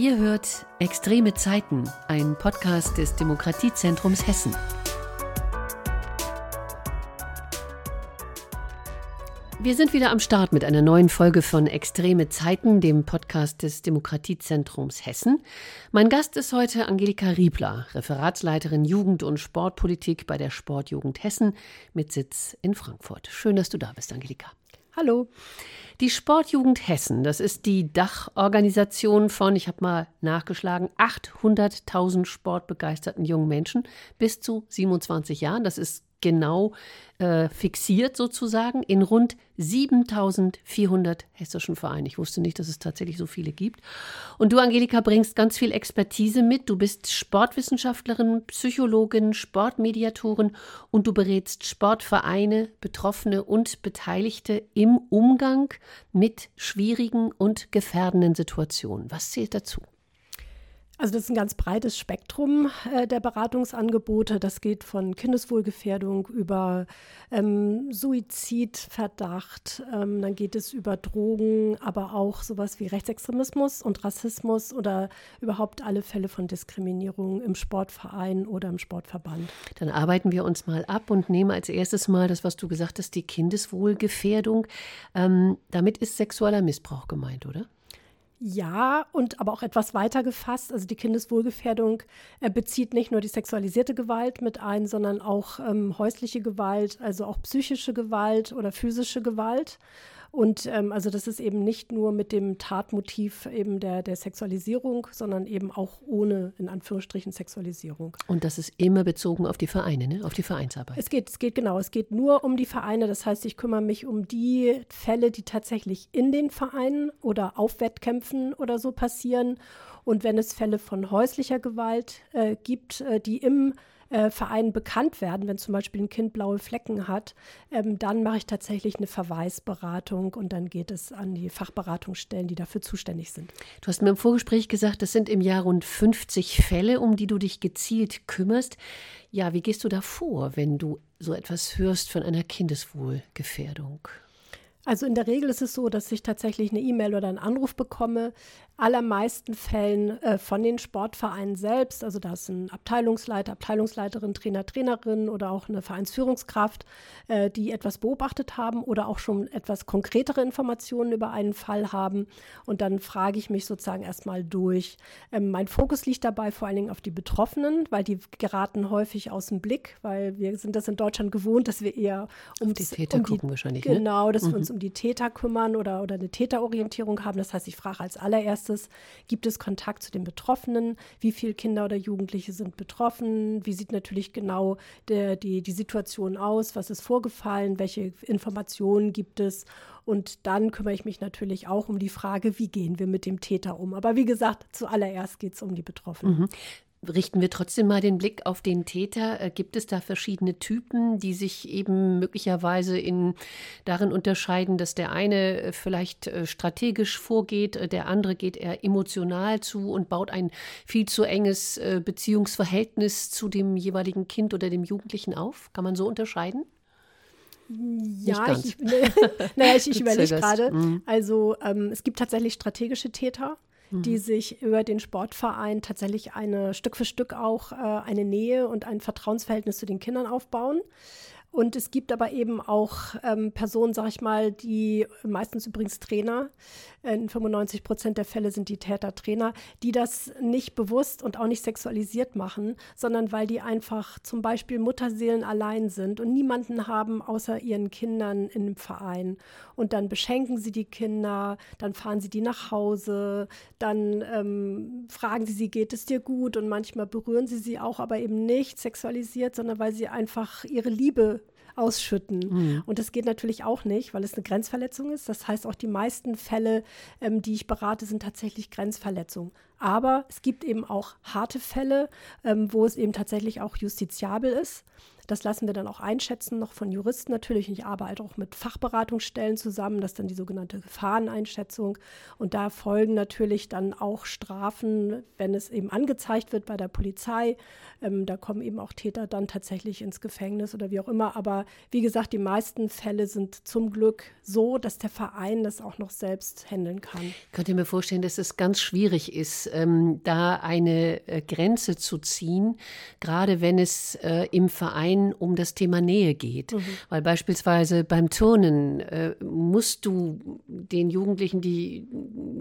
Ihr hört Extreme Zeiten, ein Podcast des Demokratiezentrums Hessen. Wir sind wieder am Start mit einer neuen Folge von Extreme Zeiten, dem Podcast des Demokratiezentrums Hessen. Mein Gast ist heute Angelika Riebler, Referatsleiterin Jugend- und Sportpolitik bei der Sportjugend Hessen mit Sitz in Frankfurt. Schön, dass du da bist, Angelika. Hallo. Die Sportjugend Hessen, das ist die Dachorganisation von, ich habe mal nachgeschlagen, 800.000 sportbegeisterten jungen Menschen bis zu 27 Jahren. Das ist genau äh, fixiert sozusagen in rund 7400 hessischen Vereinen. Ich wusste nicht, dass es tatsächlich so viele gibt. Und du, Angelika, bringst ganz viel Expertise mit. Du bist Sportwissenschaftlerin, Psychologin, Sportmediatorin und du berätst Sportvereine, Betroffene und Beteiligte im Umgang mit schwierigen und gefährdenden Situationen. Was zählt dazu? Also das ist ein ganz breites Spektrum äh, der Beratungsangebote. Das geht von Kindeswohlgefährdung über ähm, Suizidverdacht, ähm, dann geht es über Drogen, aber auch sowas wie Rechtsextremismus und Rassismus oder überhaupt alle Fälle von Diskriminierung im Sportverein oder im Sportverband. Dann arbeiten wir uns mal ab und nehmen als erstes mal das, was du gesagt hast, die Kindeswohlgefährdung. Ähm, damit ist sexueller Missbrauch gemeint, oder? Ja, und aber auch etwas weiter gefasst. Also die Kindeswohlgefährdung äh, bezieht nicht nur die sexualisierte Gewalt mit ein, sondern auch ähm, häusliche Gewalt, also auch psychische Gewalt oder physische Gewalt. Und ähm, also das ist eben nicht nur mit dem Tatmotiv eben der, der Sexualisierung, sondern eben auch ohne, in Anführungsstrichen, Sexualisierung. Und das ist immer bezogen auf die Vereine, ne? auf die Vereinsarbeit. Es geht, es geht genau, es geht nur um die Vereine. Das heißt, ich kümmere mich um die Fälle, die tatsächlich in den Vereinen oder auf Wettkämpfen oder so passieren. Und wenn es Fälle von häuslicher Gewalt äh, gibt, äh, die im äh, Vereinen bekannt werden, wenn zum Beispiel ein Kind blaue Flecken hat, ähm, dann mache ich tatsächlich eine Verweisberatung und dann geht es an die Fachberatungsstellen, die dafür zuständig sind. Du hast mir im Vorgespräch gesagt, das sind im Jahr rund 50 Fälle, um die du dich gezielt kümmerst. Ja, wie gehst du da vor, wenn du so etwas hörst von einer Kindeswohlgefährdung? Also in der Regel ist es so, dass ich tatsächlich eine E-Mail oder einen Anruf bekomme, allermeisten Fällen äh, von den Sportvereinen selbst. Also da ist ein Abteilungsleiter, Abteilungsleiterin, Trainer, Trainerin oder auch eine Vereinsführungskraft, äh, die etwas beobachtet haben oder auch schon etwas konkretere Informationen über einen Fall haben. Und dann frage ich mich sozusagen erstmal durch. Ähm, mein Fokus liegt dabei vor allen Dingen auf die Betroffenen, weil die geraten häufig aus dem Blick, weil wir sind das in Deutschland gewohnt, dass wir eher um die Täter um die, gucken wahrscheinlich. Ne? Genau, dass mhm. wir uns um die Täter kümmern oder, oder eine Täterorientierung haben. Das heißt, ich frage als allererstes, es? Gibt es Kontakt zu den Betroffenen? Wie viele Kinder oder Jugendliche sind betroffen? Wie sieht natürlich genau der, die, die Situation aus? Was ist vorgefallen? Welche Informationen gibt es? Und dann kümmere ich mich natürlich auch um die Frage, wie gehen wir mit dem Täter um. Aber wie gesagt, zuallererst geht es um die Betroffenen. Mhm. Richten wir trotzdem mal den Blick auf den Täter. Äh, gibt es da verschiedene Typen, die sich eben möglicherweise in, darin unterscheiden, dass der eine äh, vielleicht äh, strategisch vorgeht, der andere geht eher emotional zu und baut ein viel zu enges Beziehungsverhältnis zu dem jeweiligen Kind oder dem Jugendlichen auf? Kann man so unterscheiden? Ja, ich, ne, naja, ich, ich überlege gerade. Mhm. Also ähm, es gibt tatsächlich strategische Täter die mhm. sich über den Sportverein tatsächlich eine Stück für Stück auch äh, eine Nähe und ein Vertrauensverhältnis zu den Kindern aufbauen. Und es gibt aber eben auch ähm, Personen, sag ich mal, die meistens übrigens Trainer, in 95 Prozent der Fälle sind die Täter Trainer, die das nicht bewusst und auch nicht sexualisiert machen, sondern weil die einfach zum Beispiel Mutterseelen allein sind und niemanden haben außer ihren Kindern in dem Verein. Und dann beschenken sie die Kinder, dann fahren sie die nach Hause, dann ähm, fragen sie sie, geht es dir gut? Und manchmal berühren sie sie auch, aber eben nicht sexualisiert, sondern weil sie einfach ihre Liebe ausschütten. Mhm. Und das geht natürlich auch nicht, weil es eine Grenzverletzung ist. Das heißt, auch die meisten Fälle, ähm, die ich berate, sind tatsächlich Grenzverletzungen. Aber es gibt eben auch harte Fälle, ähm, wo es eben tatsächlich auch justiziabel ist. Das lassen wir dann auch einschätzen, noch von Juristen natürlich. Ich arbeite auch mit Fachberatungsstellen zusammen, das ist dann die sogenannte Gefahreneinschätzung. Und da folgen natürlich dann auch Strafen, wenn es eben angezeigt wird bei der Polizei. Ähm, da kommen eben auch Täter dann tatsächlich ins Gefängnis oder wie auch immer. Aber wie gesagt, die meisten Fälle sind zum Glück so, dass der Verein das auch noch selbst handeln kann. Könnt ihr mir vorstellen, dass es ganz schwierig ist, ähm, da eine äh, Grenze zu ziehen, gerade wenn es äh, im Verein um das Thema Nähe geht. Mhm. Weil beispielsweise beim Turnen äh, musst du den Jugendlichen die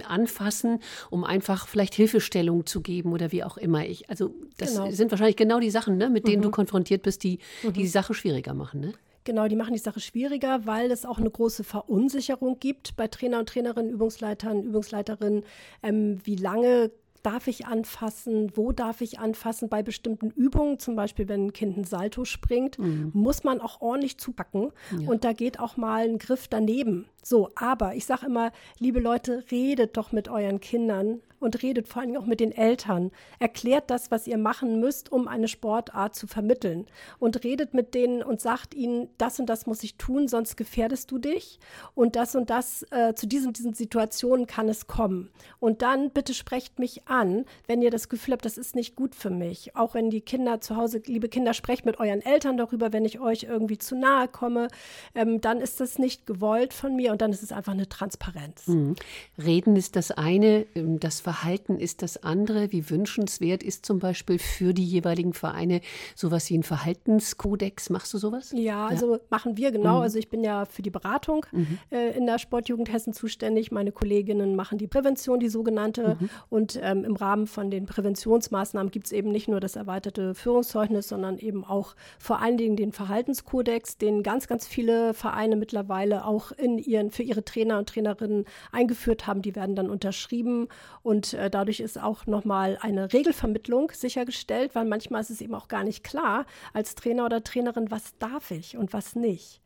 anfassen, um einfach vielleicht Hilfestellung zu geben oder wie auch immer. Ich, also das genau. sind wahrscheinlich genau die Sachen, ne, mit denen mhm. du konfrontiert bist, die, die die Sache schwieriger machen. Ne? Genau, die machen die Sache schwieriger, weil es auch eine große Verunsicherung gibt bei Trainer und Trainerinnen, Übungsleitern, Übungsleiterinnen. Ähm, wie lange darf ich anfassen, wo darf ich anfassen. Bei bestimmten Übungen, zum Beispiel wenn ein Kind ein Salto springt, mhm. muss man auch ordentlich zupacken. Ja. Und da geht auch mal ein Griff daneben. So, aber ich sage immer, liebe Leute, redet doch mit euren Kindern und redet vor allem auch mit den Eltern. Erklärt das, was ihr machen müsst, um eine Sportart zu vermitteln. Und redet mit denen und sagt ihnen, das und das muss ich tun, sonst gefährdest du dich. Und das und das, äh, zu diesen, diesen Situationen kann es kommen. Und dann bitte sprecht mich an, wenn ihr das Gefühl habt, das ist nicht gut für mich. Auch wenn die Kinder zu Hause, liebe Kinder, sprecht mit euren Eltern darüber, wenn ich euch irgendwie zu nahe komme, ähm, dann ist das nicht gewollt von mir und dann ist es einfach eine Transparenz. Mhm. Reden ist das eine, ähm, das Verhalten ist das andere. Wie wünschenswert ist zum Beispiel für die jeweiligen Vereine sowas wie ein Verhaltenskodex? Machst du sowas? Ja, also ja. machen wir genau. Mhm. Also ich bin ja für die Beratung mhm. äh, in der Sportjugend Hessen zuständig. Meine Kolleginnen machen die Prävention, die sogenannte. Mhm. Und ähm, im Rahmen von den Präventionsmaßnahmen gibt es eben nicht nur das erweiterte Führungszeugnis, sondern eben auch vor allen Dingen den Verhaltenskodex, den ganz, ganz viele Vereine mittlerweile auch in ihren, für ihre Trainer und Trainerinnen eingeführt haben. Die werden dann unterschrieben und und äh, dadurch ist auch nochmal eine Regelvermittlung sichergestellt, weil manchmal ist es eben auch gar nicht klar als Trainer oder Trainerin, was darf ich und was nicht.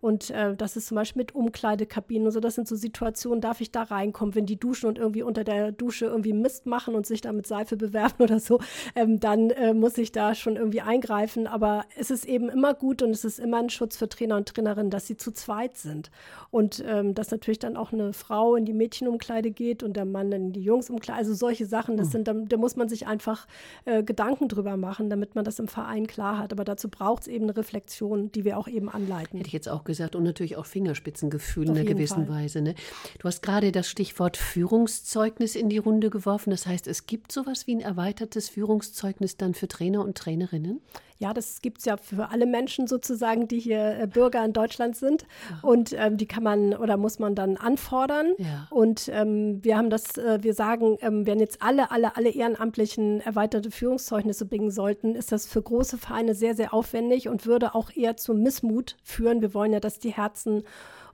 Und äh, das ist zum Beispiel mit Umkleidekabinen und so. Das sind so Situationen, darf ich da reinkommen, wenn die duschen und irgendwie unter der Dusche irgendwie Mist machen und sich da mit Seife bewerfen oder so, ähm, dann äh, muss ich da schon irgendwie eingreifen. Aber es ist eben immer gut und es ist immer ein Schutz für Trainer und Trainerinnen, dass sie zu zweit sind. Und ähm, dass natürlich dann auch eine Frau in die Mädchenumkleide geht und der Mann in die Jungsumkleide. Also solche Sachen, das mhm. sind, da, da muss man sich einfach äh, Gedanken drüber machen, damit man das im Verein klar hat. Aber dazu braucht es eben eine Reflexion, die wir auch eben anleiten. Hätte ich jetzt auch gesagt und natürlich auch Fingerspitzengefühl in einer gewissen Fall. Weise. Ne? Du hast gerade das Stichwort Führungszeugnis in die Runde geworfen. Das heißt, es gibt sowas wie ein erweitertes Führungszeugnis dann für Trainer und Trainerinnen? Ja, das gibt es ja für alle Menschen sozusagen, die hier äh, Bürger in Deutschland sind. Ja. Und ähm, die kann man oder muss man dann anfordern. Ja. Und ähm, wir haben das, äh, wir sagen, ähm, wenn jetzt alle, alle, alle Ehrenamtlichen erweiterte Führungszeugnisse bringen sollten, ist das für große Vereine sehr, sehr aufwendig und würde auch eher zum Missmut führen. Wir wollen ja, dass die Herzen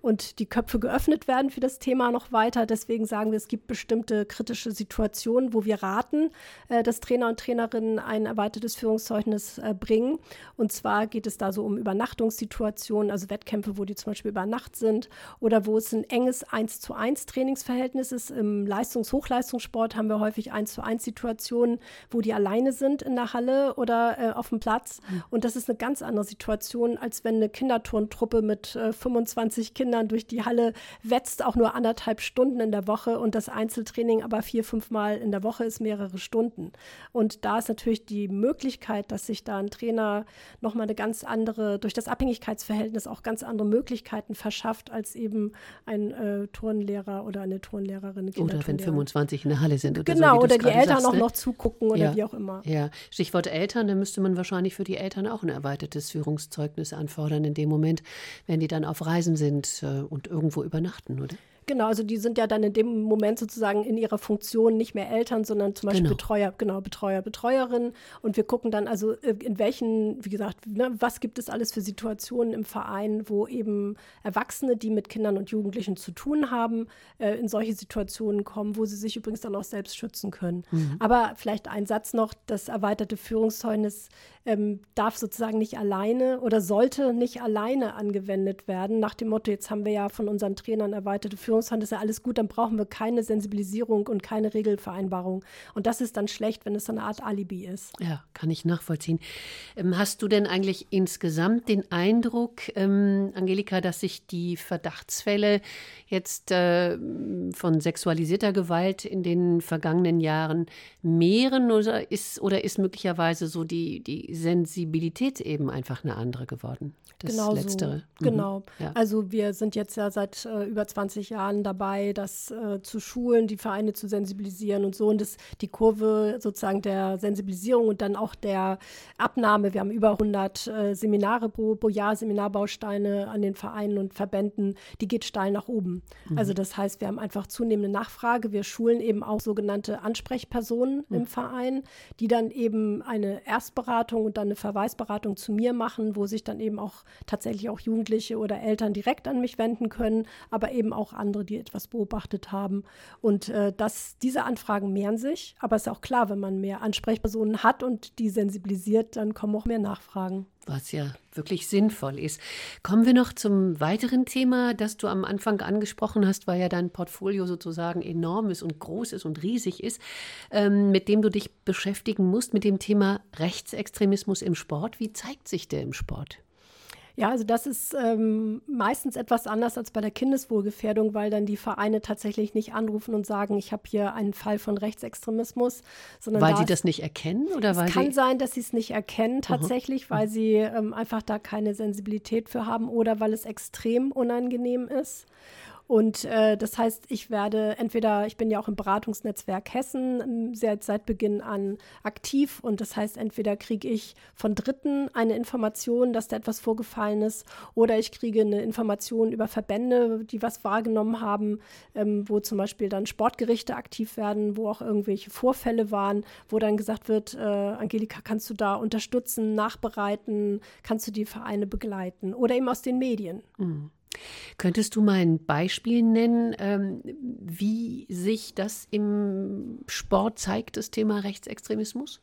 und die Köpfe geöffnet werden für das Thema noch weiter. Deswegen sagen wir, es gibt bestimmte kritische Situationen, wo wir raten, äh, dass Trainer und Trainerinnen ein erweitertes Führungszeugnis äh, bringen. Und zwar geht es da so um Übernachtungssituationen, also Wettkämpfe, wo die zum Beispiel über Nacht sind oder wo es ein enges 1 zu 1 Trainingsverhältnis ist. Im Leistungs-Hochleistungssport haben wir häufig 1 zu 1 Situationen, wo die alleine sind in der Halle oder äh, auf dem Platz. Mhm. Und das ist eine ganz andere Situation, als wenn eine Kinderturntruppe mit 25 Kindern Kindern durch die Halle wetzt, auch nur anderthalb Stunden in der Woche und das Einzeltraining aber vier, fünf Mal in der Woche ist mehrere Stunden. Und da ist natürlich die Möglichkeit, dass sich da ein Trainer nochmal eine ganz andere, durch das Abhängigkeitsverhältnis auch ganz andere Möglichkeiten verschafft, als eben ein äh, Turnlehrer oder eine Turnlehrerin. Oder wenn 25 in der Halle sind. Oder genau, so, oder die Eltern sagst, auch ne? noch zugucken oder ja. wie auch immer. Ja, Stichwort Eltern, da müsste man wahrscheinlich für die Eltern auch ein erweitertes Führungszeugnis anfordern in dem Moment, wenn die dann auf Reisen sind und irgendwo übernachten, oder? Genau, also die sind ja dann in dem Moment sozusagen in ihrer Funktion nicht mehr Eltern, sondern zum Beispiel genau. Betreuer, genau, Betreuer, Betreuerin. Und wir gucken dann also, äh, in welchen, wie gesagt, ne, was gibt es alles für Situationen im Verein, wo eben Erwachsene, die mit Kindern und Jugendlichen zu tun haben, äh, in solche Situationen kommen, wo sie sich übrigens dann auch selbst schützen können. Mhm. Aber vielleicht ein Satz noch, das erweiterte Führungszeugnis ähm, darf sozusagen nicht alleine oder sollte nicht alleine angewendet werden, nach dem Motto, jetzt haben wir ja von unseren Trainern erweiterte Führungszeugnis Gleichstellungsfand ist ja alles gut, dann brauchen wir keine Sensibilisierung und keine Regelvereinbarung. Und das ist dann schlecht, wenn es so eine Art Alibi ist. Ja, kann ich nachvollziehen. Ähm, hast du denn eigentlich insgesamt den Eindruck, ähm, Angelika, dass sich die Verdachtsfälle jetzt äh, von sexualisierter Gewalt in den vergangenen Jahren mehren oder ist, oder ist möglicherweise so die, die Sensibilität eben einfach eine andere geworden? Das genau Letztere. So. Mhm. Genau. Ja. Also wir sind jetzt ja seit äh, über 20 Jahren dabei, das äh, zu schulen, die Vereine zu sensibilisieren und so. Und das, die Kurve sozusagen der Sensibilisierung und dann auch der Abnahme. Wir haben über 100 äh, Seminare pro, pro Jahr, Seminarbausteine an den Vereinen und Verbänden. Die geht steil nach oben. Mhm. Also das heißt, wir haben einfach zunehmende Nachfrage. Wir schulen eben auch sogenannte Ansprechpersonen mhm. im Verein, die dann eben eine Erstberatung und dann eine Verweisberatung zu mir machen, wo sich dann eben auch tatsächlich auch Jugendliche oder Eltern direkt an mich wenden können, aber eben auch andere, die etwas beobachtet haben. Und äh, das, diese Anfragen mehren sich, aber es ist auch klar, wenn man mehr Ansprechpersonen hat und die sensibilisiert, dann kommen auch mehr Nachfragen was ja wirklich sinnvoll ist. Kommen wir noch zum weiteren Thema, das du am Anfang angesprochen hast, weil ja dein Portfolio sozusagen enorm ist und groß ist und riesig ist, ähm, mit dem du dich beschäftigen musst, mit dem Thema Rechtsextremismus im Sport. Wie zeigt sich der im Sport? Ja, also das ist ähm, meistens etwas anders als bei der Kindeswohlgefährdung, weil dann die Vereine tatsächlich nicht anrufen und sagen, ich habe hier einen Fall von Rechtsextremismus, sondern weil sie das nicht erkennen oder es weil kann sein, dass sie es nicht erkennen tatsächlich, Aha. weil sie ähm, einfach da keine Sensibilität für haben oder weil es extrem unangenehm ist. Und äh, das heißt, ich werde entweder, ich bin ja auch im Beratungsnetzwerk Hessen ähm, sehr, seit Beginn an aktiv und das heißt, entweder kriege ich von Dritten eine Information, dass da etwas vorgefallen ist, oder ich kriege eine Information über Verbände, die was wahrgenommen haben, ähm, wo zum Beispiel dann Sportgerichte aktiv werden, wo auch irgendwelche Vorfälle waren, wo dann gesagt wird, äh, Angelika, kannst du da unterstützen, nachbereiten, kannst du die Vereine begleiten oder eben aus den Medien. Mhm. Könntest du mal ein Beispiel nennen, ähm, wie sich das im Sport zeigt, das Thema Rechtsextremismus?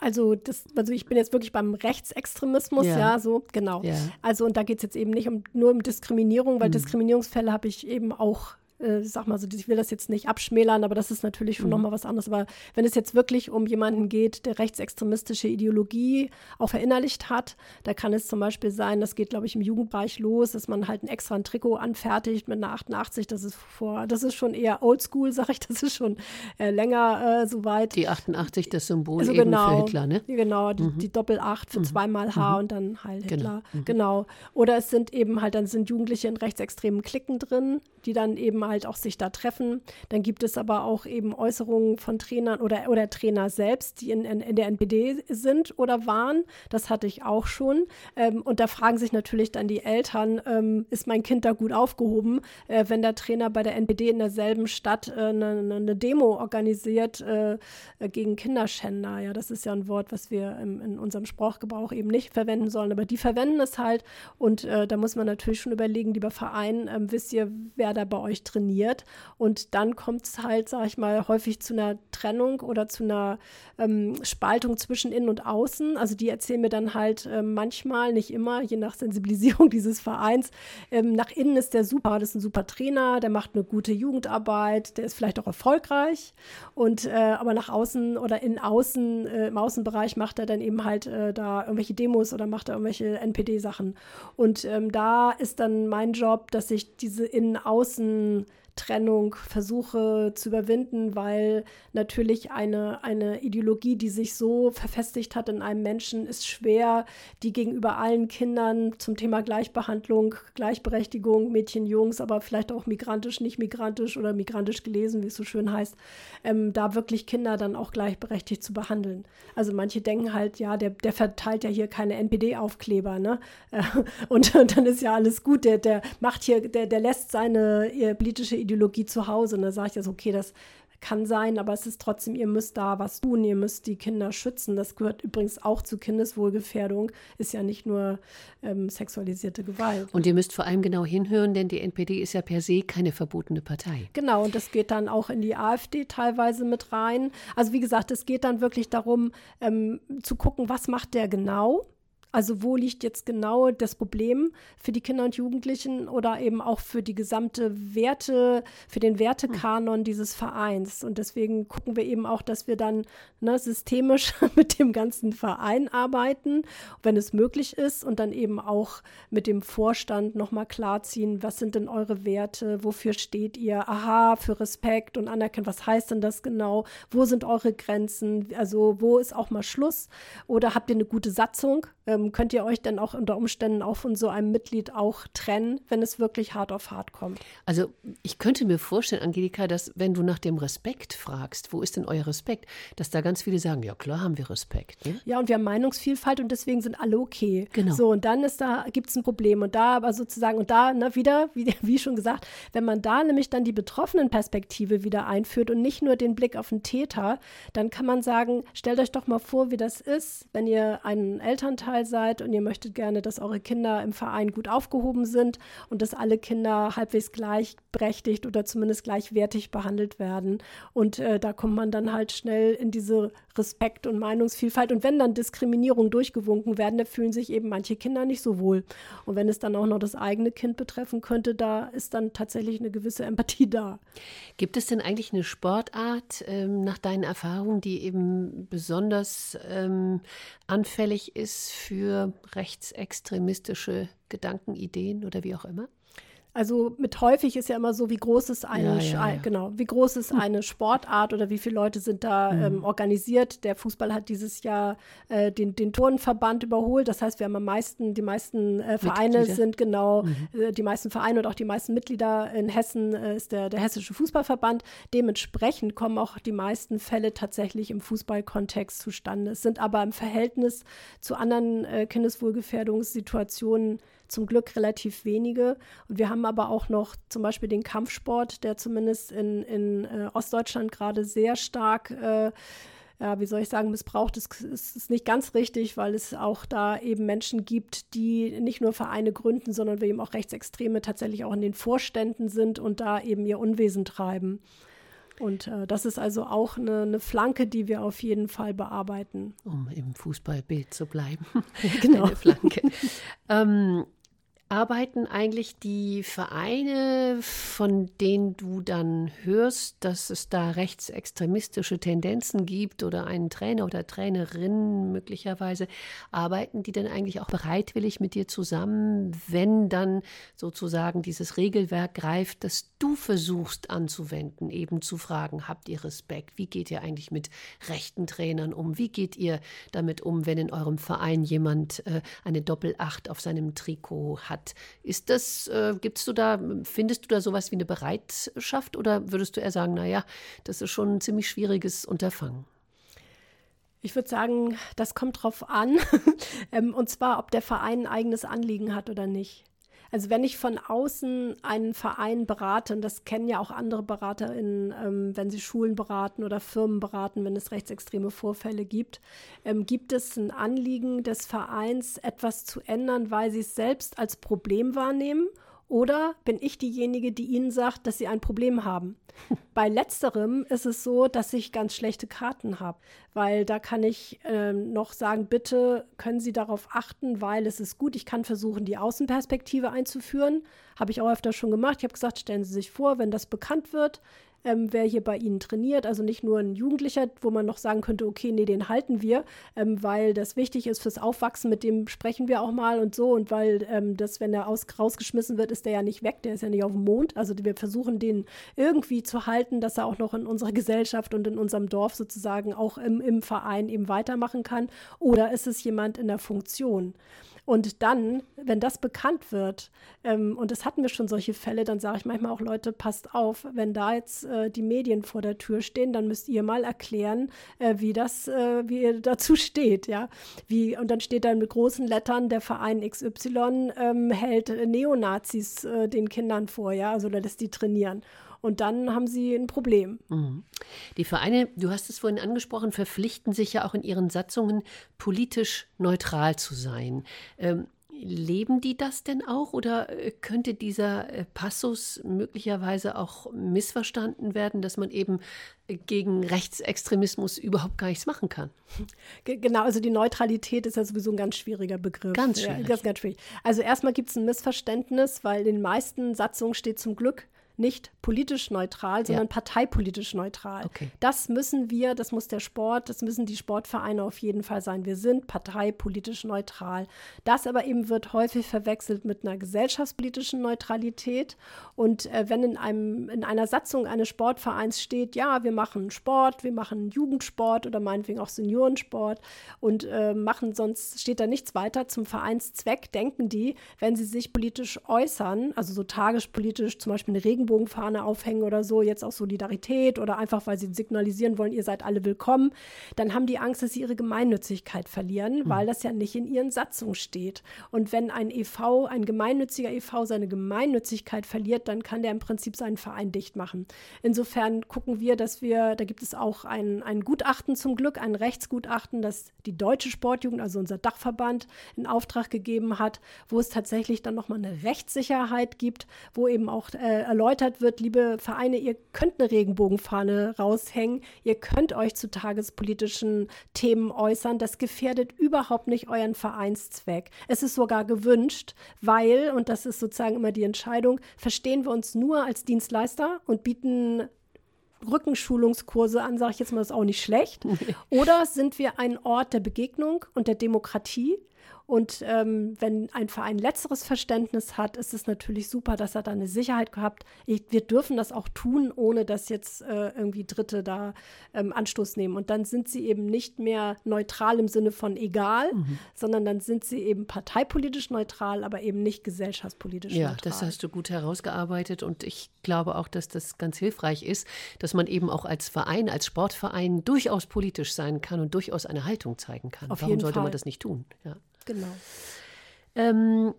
Also, das, also ich bin jetzt wirklich beim Rechtsextremismus, ja, ja so, genau. Ja. Also, und da geht es jetzt eben nicht um, nur um Diskriminierung, weil mhm. Diskriminierungsfälle habe ich eben auch äh, sag mal so, ich will das jetzt nicht abschmälern, aber das ist natürlich schon mhm. nochmal was anderes. Aber wenn es jetzt wirklich um jemanden geht, der rechtsextremistische Ideologie auch verinnerlicht hat, da kann es zum Beispiel sein, das geht, glaube ich, im Jugendbereich los, dass man halt ein extra ein Trikot anfertigt mit einer 88, das ist vor, das ist schon eher oldschool, sag ich, das ist schon äh, länger äh, soweit. Die 88, das Symbol also eben genau, für Hitler, ne? Genau, die, mhm. die Doppel-8 für mhm. zweimal H mhm. und dann Heil genau. Hitler. Genau. genau. Oder es sind eben halt, dann sind Jugendliche in rechtsextremen Klicken drin, die dann eben halt auch sich da treffen. Dann gibt es aber auch eben Äußerungen von Trainern oder, oder Trainer selbst, die in, in, in der NPD sind oder waren. Das hatte ich auch schon. Ähm, und da fragen sich natürlich dann die Eltern, ähm, ist mein Kind da gut aufgehoben, äh, wenn der Trainer bei der NPD in derselben Stadt äh, eine, eine, Demo organisiert äh, gegen Kinderschänder. Ja, das ist ja ein Wort, was wir im, in unserem Sprachgebrauch eben nicht verwenden sollen, aber die verwenden es halt. Und äh, da muss man natürlich schon überlegen, lieber Verein, ähm, wisst ihr, wer da bei euch trainiert. Und dann kommt es halt, sag ich mal, häufig zu einer Trennung oder zu einer ähm, Spaltung zwischen innen und außen. Also die erzählen mir dann halt äh, manchmal, nicht immer, je nach Sensibilisierung dieses Vereins, ähm, nach innen ist der super, das ist ein super Trainer, der macht eine gute Jugendarbeit, der ist vielleicht auch erfolgreich. Und äh, aber nach außen oder in außen, äh, im Außenbereich macht er dann eben halt äh, da irgendwelche Demos oder macht er irgendwelche NPD-Sachen. Und ähm, da ist dann mein Job, dass ich diese Innen-Außen Trennung versuche zu überwinden, weil natürlich eine, eine Ideologie, die sich so verfestigt hat in einem Menschen, ist schwer, die gegenüber allen Kindern zum Thema Gleichbehandlung, Gleichberechtigung, Mädchen, Jungs, aber vielleicht auch migrantisch, nicht migrantisch oder migrantisch gelesen, wie es so schön heißt, ähm, da wirklich Kinder dann auch gleichberechtigt zu behandeln. Also manche denken halt, ja, der, der verteilt ja hier keine NPD-Aufkleber, ne? und, und, dann ist ja alles gut, der, der macht hier, der, der lässt seine politische Ideologie Ideologie zu Hause. Und da sage ich das, okay, das kann sein, aber es ist trotzdem, ihr müsst da was tun, ihr müsst die Kinder schützen. Das gehört übrigens auch zu Kindeswohlgefährdung, ist ja nicht nur ähm, sexualisierte Gewalt. Und ihr müsst vor allem genau hinhören, denn die NPD ist ja per se keine verbotene Partei. Genau, und das geht dann auch in die AfD teilweise mit rein. Also wie gesagt, es geht dann wirklich darum, ähm, zu gucken, was macht der genau Also wo liegt jetzt genau das Problem für die Kinder und Jugendlichen oder eben auch für die gesamte Werte, für den Wertekanon dieses Vereins. Und deswegen gucken wir eben auch, dass wir dann ne, systemisch mit dem ganzen Verein arbeiten, wenn es möglich ist, und dann eben auch mit dem Vorstand nochmal klarziehen, was sind denn eure Werte, wofür steht ihr, aha, für Respekt und anerkennen, was heißt denn das genau, wo sind eure Grenzen, also wo ist auch mal Schluss oder habt ihr eine gute Satzung? Ähm, könnt ihr euch dann auch unter Umständen auch von so einem Mitglied auch trennen, wenn es wirklich hart auf hart kommt? Also ich könnte mir vorstellen, Angelika, dass wenn du nach dem Respekt fragst, wo ist denn euer Respekt, dass da ganz viele sagen, ja klar haben wir Respekt. Ne? Ja, und wir haben Meinungsvielfalt und deswegen sind alle okay. Genau. So, und dann ist da, gibt es ein Problem. Und da aber sozusagen, und da ne, wieder, wie, wie schon gesagt, wenn man da nämlich dann die betroffenen Perspektive wieder einführt und nicht nur den Blick auf den Täter, dann kann man sagen, stellt euch doch mal vor, wie das ist, wenn ihr einen Elternteil Elternteil seid und ihr möchtet gerne, dass eure Kinder im Verein gut aufgehoben sind und dass alle Kinder halbwegs gleichberechtigt oder zumindest gleichwertig behandelt werden. Und äh, da kommt man dann halt schnell in diese Respekt und Meinungsvielfalt. Und wenn dann Diskriminierung durchgewunken werden, da fühlen sich eben manche Kinder nicht so wohl. Und wenn es dann auch noch das eigene Kind betreffen könnte, da ist dann tatsächlich eine gewisse Empathie da. Gibt es denn eigentlich eine Sportart ähm, nach deinen Erfahrungen, die eben besonders ähm, anfällig ist für rechtsextremistische Gedanken, Ideen oder wie auch immer? Also mit häufig ist ja immer so, wie groß ist eine, ja, ja, ja. genau, wie groß ist hm. eine Sportart oder wie viele Leute sind da mhm. ähm, organisiert. Der Fußball hat dieses Jahr äh, den, den Turnverband überholt. Das heißt, wir haben am meisten, die meisten äh, Vereine Mitglieder. sind genau, mhm. äh, die meisten Vereine und auch die meisten Mitglieder in Hessen äh, ist der, der Hessische Fußballverband. Dementsprechend kommen auch die meisten Fälle tatsächlich im Fußballkontext zustande. Es sind aber im Verhältnis zu anderen äh, Kindeswohlgefährdungssituationen zum Glück relativ wenige. Und wir haben aber auch noch zum Beispiel den Kampfsport, der zumindest in, in äh, Ostdeutschland gerade sehr stark äh, ja, wie soll ich sagen, missbraucht ist, ist, ist nicht ganz richtig, weil es auch da eben Menschen gibt, die nicht nur Vereine gründen, sondern wir eben auch Rechtsextreme tatsächlich auch in den Vorständen sind und da eben ihr Unwesen treiben. Und äh, das ist also auch eine, eine, Flanke, die wir auf jeden Fall bearbeiten. Um im Fußballbild zu bleiben. genau. Eine Flanke. ähm, arbeiten eigentlich die Vereine, von denen du dann hörst, dass es da rechtsextremistische Tendenzen gibt oder einen Trainer oder Trainerin möglicherweise, arbeiten die denn eigentlich auch bereitwillig mit dir zusammen, wenn dann sozusagen dieses Regelwerk greift, das du versuchst anzuwenden, eben zu fragen, habt ihr Respekt? Wie geht ihr eigentlich mit rechten Trainern um? Wie geht ihr damit um, wenn in eurem Verein jemand äh, eine Doppelacht auf seinem Trikot hat? Hat. Ist das, äh, gibt's du da, findest du da sowas wie eine Bereitschaft oder würdest du eher sagen, naja, das ist schon ein ziemlich schwieriges Unterfangen? Ich würde sagen, das kommt drauf an. Ähm, und zwar, ob der Verein ein eigenes Anliegen hat oder nicht. Also wenn ich von außen einen Verein berate, und das kennen ja auch andere BeraterInnen, ähm, wenn sie Schulen beraten oder Firmen beraten, wenn es rechtsextreme Vorfälle gibt, ähm, gibt es ein Anliegen des Vereins, etwas zu ändern, weil sie es selbst als Problem wahrnehmen oder bin ich diejenige, die Ihnen sagt, dass Sie ein Problem haben? Bei letzterem ist es so, dass ich ganz schlechte Karten habe, weil da kann ich äh, noch sagen, bitte können Sie darauf achten, weil es ist gut. Ich kann versuchen, die Außenperspektive einzuführen. Habe ich auch öfter schon gemacht. Ich habe gesagt, stellen Sie sich vor, wenn das bekannt wird, ähm, wer hier bei Ihnen trainiert. Also nicht nur ein Jugendlicher, wo man noch sagen könnte, okay, nee, den halten wir, ähm, weil das wichtig ist fürs Aufwachsen, mit dem sprechen wir auch mal und so. Und weil ähm, das, wenn er aus, rausgeschmissen wird, ist der ja nicht weg, der ist ja nicht auf dem Mond. Also wir versuchen den irgendwie zu halten, dass er auch noch in unserer Gesellschaft und in unserem Dorf sozusagen auch im, im Verein eben weitermachen kann. Oder ist es jemand in der Funktion? Und dann, wenn das bekannt wird, ähm, und das hatten wir schon solche Fälle, dann sage ich manchmal auch, Leute, passt auf, wenn da jetzt äh, die Medien vor der Tür stehen, dann müsst ihr mal erklären, äh, wie das, äh, wie ihr dazu steht, ja. Wie, und dann steht dann mit großen Lettern, der Verein XY ähm, hält Neonazis äh, den Kindern vor, ja, also lässt die trainieren. Und dann haben sie ein Problem. Mhm. Die Vereine, du hast es vorhin angesprochen, verpflichten sich ja auch in ihren Satzungen, politisch neutral zu sein. Ähm, leben die das denn auch oder äh, könnte dieser äh, Passus möglicherweise auch missverstanden werden, dass man eben gegen Rechtsextremismus überhaupt gar nichts machen kann? Genau, also die Neutralität ist ja sowieso ein ganz schwieriger Begriff. Ganz schwierig. Ja, ganz, ganz schwierig. Also erstmal gibt es ein Missverständnis, weil in den meisten Satzungen steht zum Glück nicht politisch neutral, sondern ja. parteipolitisch neutral. Okay. Das müssen wir, das muss der Sport, das müssen die Sportvereine auf jeden Fall sein. Wir sind parteipolitisch neutral. Das aber eben wird häufig verwechselt mit einer gesellschaftspolitischen Neutralität. Und äh, wenn in, einem, in einer Satzung eines Sportvereins steht, ja, wir machen Sport, wir machen Jugendsport oder meinetwegen auch Seniorensport und äh, machen sonst steht da nichts weiter zum Vereinszweck, denken die, wenn sie sich politisch äußern, also so tagespolitisch zum Beispiel eine Regen Regenbogenfahne aufhängen oder so, jetzt auch Solidarität oder einfach, weil sie signalisieren wollen, ihr seid alle willkommen, dann haben die Angst, dass sie ihre Gemeinnützigkeit verlieren, mhm. weil das ja nicht in ihren Satzungen steht. Und wenn ein EV, ein gemeinnütziger EV seine Gemeinnützigkeit verliert, dann kann der im Prinzip seinen Verein dicht machen. Insofern gucken wir, dass wir, da gibt es auch ein, ein Gutachten zum Glück, ein Rechtsgutachten, das die Deutsche Sportjugend, also unser Dachverband, in Auftrag gegeben hat, wo es tatsächlich dann nochmal eine Rechtssicherheit gibt, wo eben auch äh, erläutert erläutert wird, liebe Vereine, ihr könnt eine Regenbogenfahne raushängen, ihr könnt euch zu tagespolitischen Themen äußern. Das gefährdet überhaupt nicht euren Vereinszweck. Es ist sogar gewünscht, weil, und das ist sozusagen immer die Entscheidung, verstehen wir uns nur als Dienstleister und bieten Rückenschulungskurse an, sage ich jetzt mal, ist auch nicht schlecht. Oder sind wir ein Ort der Begegnung und der Demokratie? Und ähm, wenn ein Verein letzteres Verständnis hat, ist es natürlich super, dass er da eine Sicherheit gehabt. Wir dürfen das auch tun, ohne dass jetzt äh, irgendwie Dritte da ähm, Anstoß nehmen. Und dann sind sie eben nicht mehr neutral im Sinne von egal, mhm. sondern dann sind sie eben parteipolitisch neutral, aber eben nicht gesellschaftspolitisch ja, neutral. Ja, das hast du gut herausgearbeitet und ich glaube auch, dass das ganz hilfreich ist, dass man eben auch als Verein, als Sportverein durchaus politisch sein kann und durchaus eine Haltung zeigen kann. Auf Warum sollte Fall. man das nicht tun? Ja. Genau. Ähm,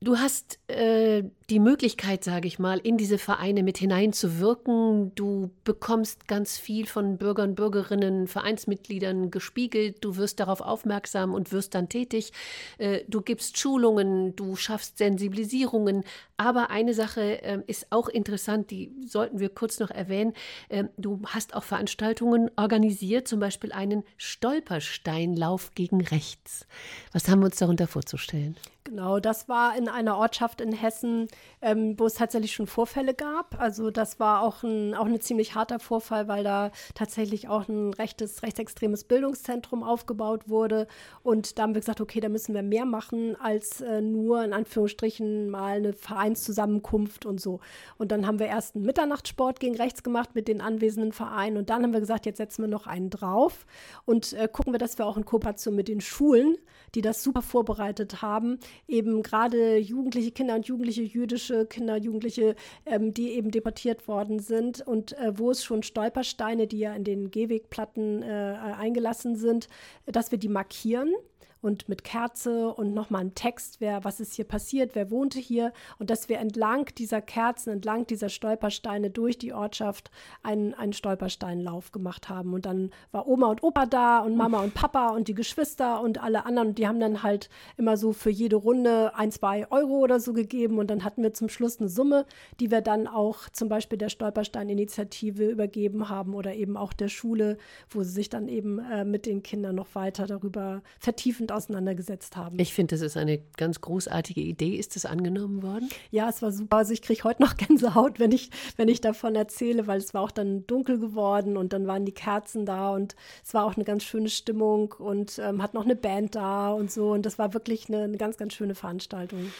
du hast äh, die Möglichkeit, sage ich mal, in diese Vereine mit hineinzuwirken. Du bekommst ganz viel von Bürgern, Bürgerinnen, Vereinsmitgliedern gespiegelt. Du wirst darauf aufmerksam und wirst dann tätig. Äh, du gibst Schulungen, du schaffst Sensibilisierungen. Aber eine Sache äh, ist auch interessant, die sollten wir kurz noch erwähnen. Äh, du hast auch Veranstaltungen organisiert, zum Beispiel einen Stolpersteinlauf gegen rechts. Was haben wir uns darunter vorzustellen? Genau, das war in einer Ortschaft in Hessen, ähm, wo es tatsächlich schon Vorfälle gab. Also das war auch ein, auch ein ziemlich harter Vorfall, weil da tatsächlich auch ein rechtes, rechtsextremes Bildungszentrum aufgebaut wurde. Und da haben wir gesagt, okay, da müssen wir mehr machen als äh, nur in Anführungsstrichen mal eine Vereinszusammenkunft und so. Und dann haben wir erst einen Mitternachtssport gegen rechts gemacht mit den anwesenden Vereinen. Und dann haben wir gesagt, jetzt setzen wir noch einen drauf und äh, gucken wir, dass wir auch in Kooperation mit den Schulen, die das super vorbereitet haben, eben gerade jugendliche Kinder und jugendliche jüdische Kinder, Jugendliche, ähm, die eben deportiert worden sind und äh, wo es schon Stolpersteine, die ja in den Gehwegplatten äh, eingelassen sind, dass wir die markieren und mit Kerze und nochmal ein Text, wer, was ist hier passiert, wer wohnte hier und dass wir entlang dieser Kerzen, entlang dieser Stolpersteine durch die Ortschaft einen, einen Stolpersteinlauf gemacht haben. Und dann war Oma und Opa da und Mama und Papa und die Geschwister und alle anderen. Und die haben dann halt immer so für jede Runde ein, zwei Euro oder so gegeben. Und dann hatten wir zum Schluss eine Summe, die wir dann auch zum Beispiel der Stolperstein-Initiative übergeben haben oder eben auch der Schule, wo sie sich dann eben äh, mit den Kindern noch weiter darüber vertiefen mit auseinandergesetzt haben. Ich finde, das ist eine ganz großartige Idee. Ist das angenommen worden? Ja, es war super. Also ich kriege heute noch Gänsehaut, wenn ich, wenn ich davon erzähle, weil es war auch dann dunkel geworden und dann waren die Kerzen da und es war auch eine ganz schöne Stimmung und ähm, hat noch eine Band da und so. Und das war wirklich eine, eine ganz, ganz schöne Veranstaltung.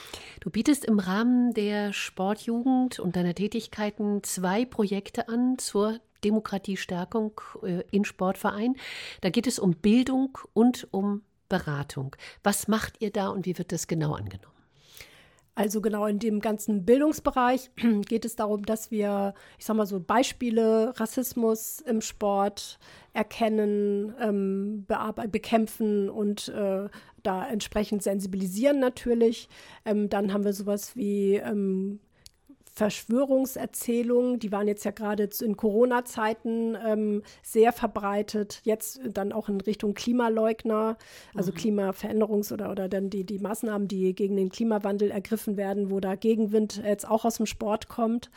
Du bietest im Rahmen der Sportjugend und deiner Tätigkeiten zwei Projekte an zur Demokratiestärkung äh, in Sportvereinen. Da geht es um Bildung und um Beratung. Was macht ihr da und wie wird das genau angenommen? Also genau in dem ganzen Bildungsbereich geht es darum, dass wir, ich sag mal so Beispiele Rassismus im Sport erkennen, ähm, bekämpfen und äh, da entsprechend sensibilisieren natürlich. Ähm, dann haben wir sowas wie ähm, Verschwörungserzählungen, die waren jetzt ja gerade in Corona-Zeiten ähm, sehr verbreitet, jetzt dann auch in Richtung Klimaleugner, also mhm. Klimaveränderungs- oder, oder dann die, die Maßnahmen, die gegen den Klimawandel ergriffen werden, wo da Gegenwind jetzt auch aus dem Sport kommt.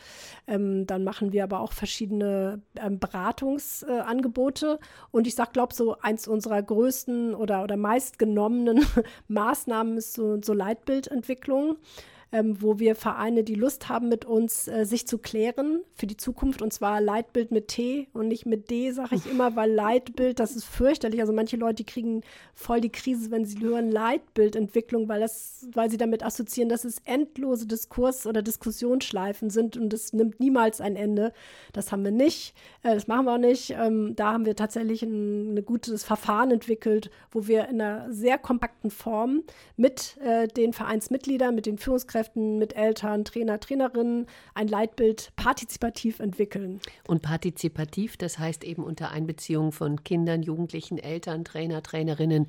Ähm, dann machen wir aber auch verschiedene ähm, Beratungsangebote. Äh, und ich sage, glaube so eins unserer größten oder, oder meistgenommenen Maßnahmen ist so, so Leitbildentwicklung ähm, wo wir Vereine, die Lust haben, mit uns äh, sich zu klären für die Zukunft und zwar Leitbild mit T und nicht mit D, sage ich immer, weil Leitbild, das ist fürchterlich. Also manche Leute kriegen voll die Krise, wenn sie hören Leitbildentwicklung, weil das, weil sie damit assoziieren, dass es endlose Diskurs- oder Diskussionsschleifen sind und es nimmt niemals ein Ende. Das haben wir nicht, äh, das machen wir auch nicht. Ähm, da haben wir tatsächlich ein, ein gutes Verfahren entwickelt, wo wir in einer sehr kompakten Form mit äh, den Vereinsmitgliedern, mit den Führungskräften Führungskräften, mit Eltern, Trainer, Trainerinnen ein Leitbild partizipativ entwickeln. Und partizipativ, das heißt eben unter Einbeziehung von Kindern, Jugendlichen, Eltern, Trainer, Trainerinnen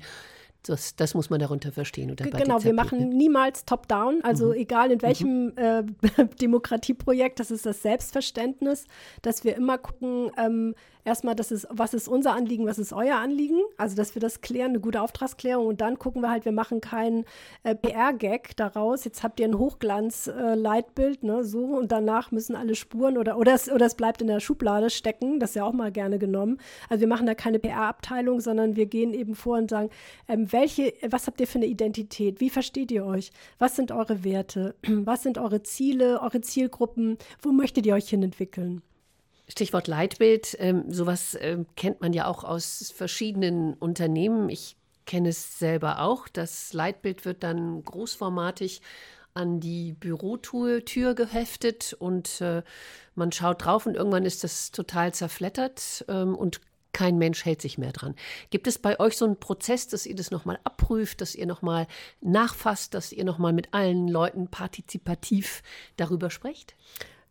das, das muss man darunter verstehen. Oder genau, wir machen niemals Top-Down, also mhm. egal in welchem mhm. äh, Demokratieprojekt, das ist das Selbstverständnis, dass wir immer gucken, ähm, erstmal, das ist, was ist unser Anliegen, was ist euer Anliegen, also dass wir das klären, eine gute Auftragsklärung und dann gucken wir halt, wir machen keinen äh, PR-Gag daraus, jetzt habt ihr ein Hochglanz-Leitbild, äh, ne, so und danach müssen alle Spuren oder, oder, es, oder es bleibt in der Schublade stecken, das ist ja auch mal gerne genommen. Also wir machen da keine PR-Abteilung, sondern wir gehen eben vor und sagen, ähm, welche, was habt ihr für eine Identität? Wie versteht ihr euch? Was sind eure Werte? Was sind eure Ziele, eure Zielgruppen? Wo möchtet ihr euch hin entwickeln? Stichwort Leitbild. Ähm, sowas ähm, kennt man ja auch aus verschiedenen Unternehmen. Ich kenne es selber auch. Das Leitbild wird dann großformatig an die Bürotür geheftet und äh, man schaut drauf und irgendwann ist das total zerflettert ähm, und kein Mensch hält sich mehr dran. Gibt es bei euch so einen Prozess, dass ihr das nochmal abprüft, dass ihr nochmal nachfasst, dass ihr nochmal mit allen Leuten partizipativ darüber sprecht?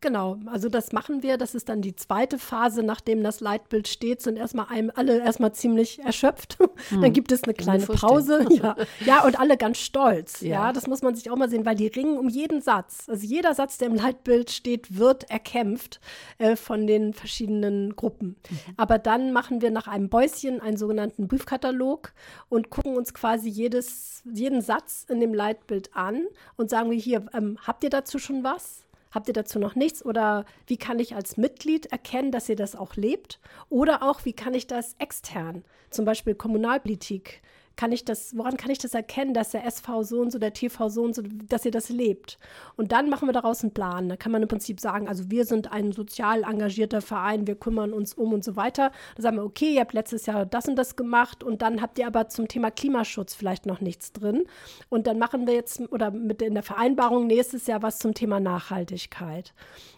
Genau, also das machen wir. Das ist dann die zweite Phase, nachdem das Leitbild steht, sind erstmal einem, alle erstmal ziemlich erschöpft. Hm. Dann gibt es eine kleine Pause. Ja. ja, und alle ganz stolz. Ja. ja. das muss man sich auch mal sehen, weil die ringen um jeden Satz. Also jeder Satz, der im Leitbild steht, wird erkämpft äh, von den verschiedenen Gruppen. Mhm. Aber dann machen wir nach einem Bäuschen einen sogenannten Briefkatalog und gucken uns quasi jedes, jeden Satz in dem Leitbild an und sagen wir hier, ähm, habt ihr dazu schon was? Habt ihr dazu noch nichts? Oder wie kann ich als Mitglied erkennen, dass ihr das auch lebt? Oder auch, wie kann ich das extern, zum Beispiel Kommunalpolitik, kann ich das, woran kann ich das erkennen, dass der SV so und so, der TV so und so, dass ihr das lebt? Und dann machen wir daraus einen Plan. Da kann man im Prinzip sagen, also wir sind ein sozial engagierter Verein, wir kümmern uns um und so weiter. Da sagen wir, okay, ihr habt letztes Jahr das und das gemacht und dann habt ihr aber zum Thema Klimaschutz vielleicht noch nichts drin. Und dann machen wir jetzt oder mit in der Vereinbarung nächstes Jahr was zum Thema Nachhaltigkeit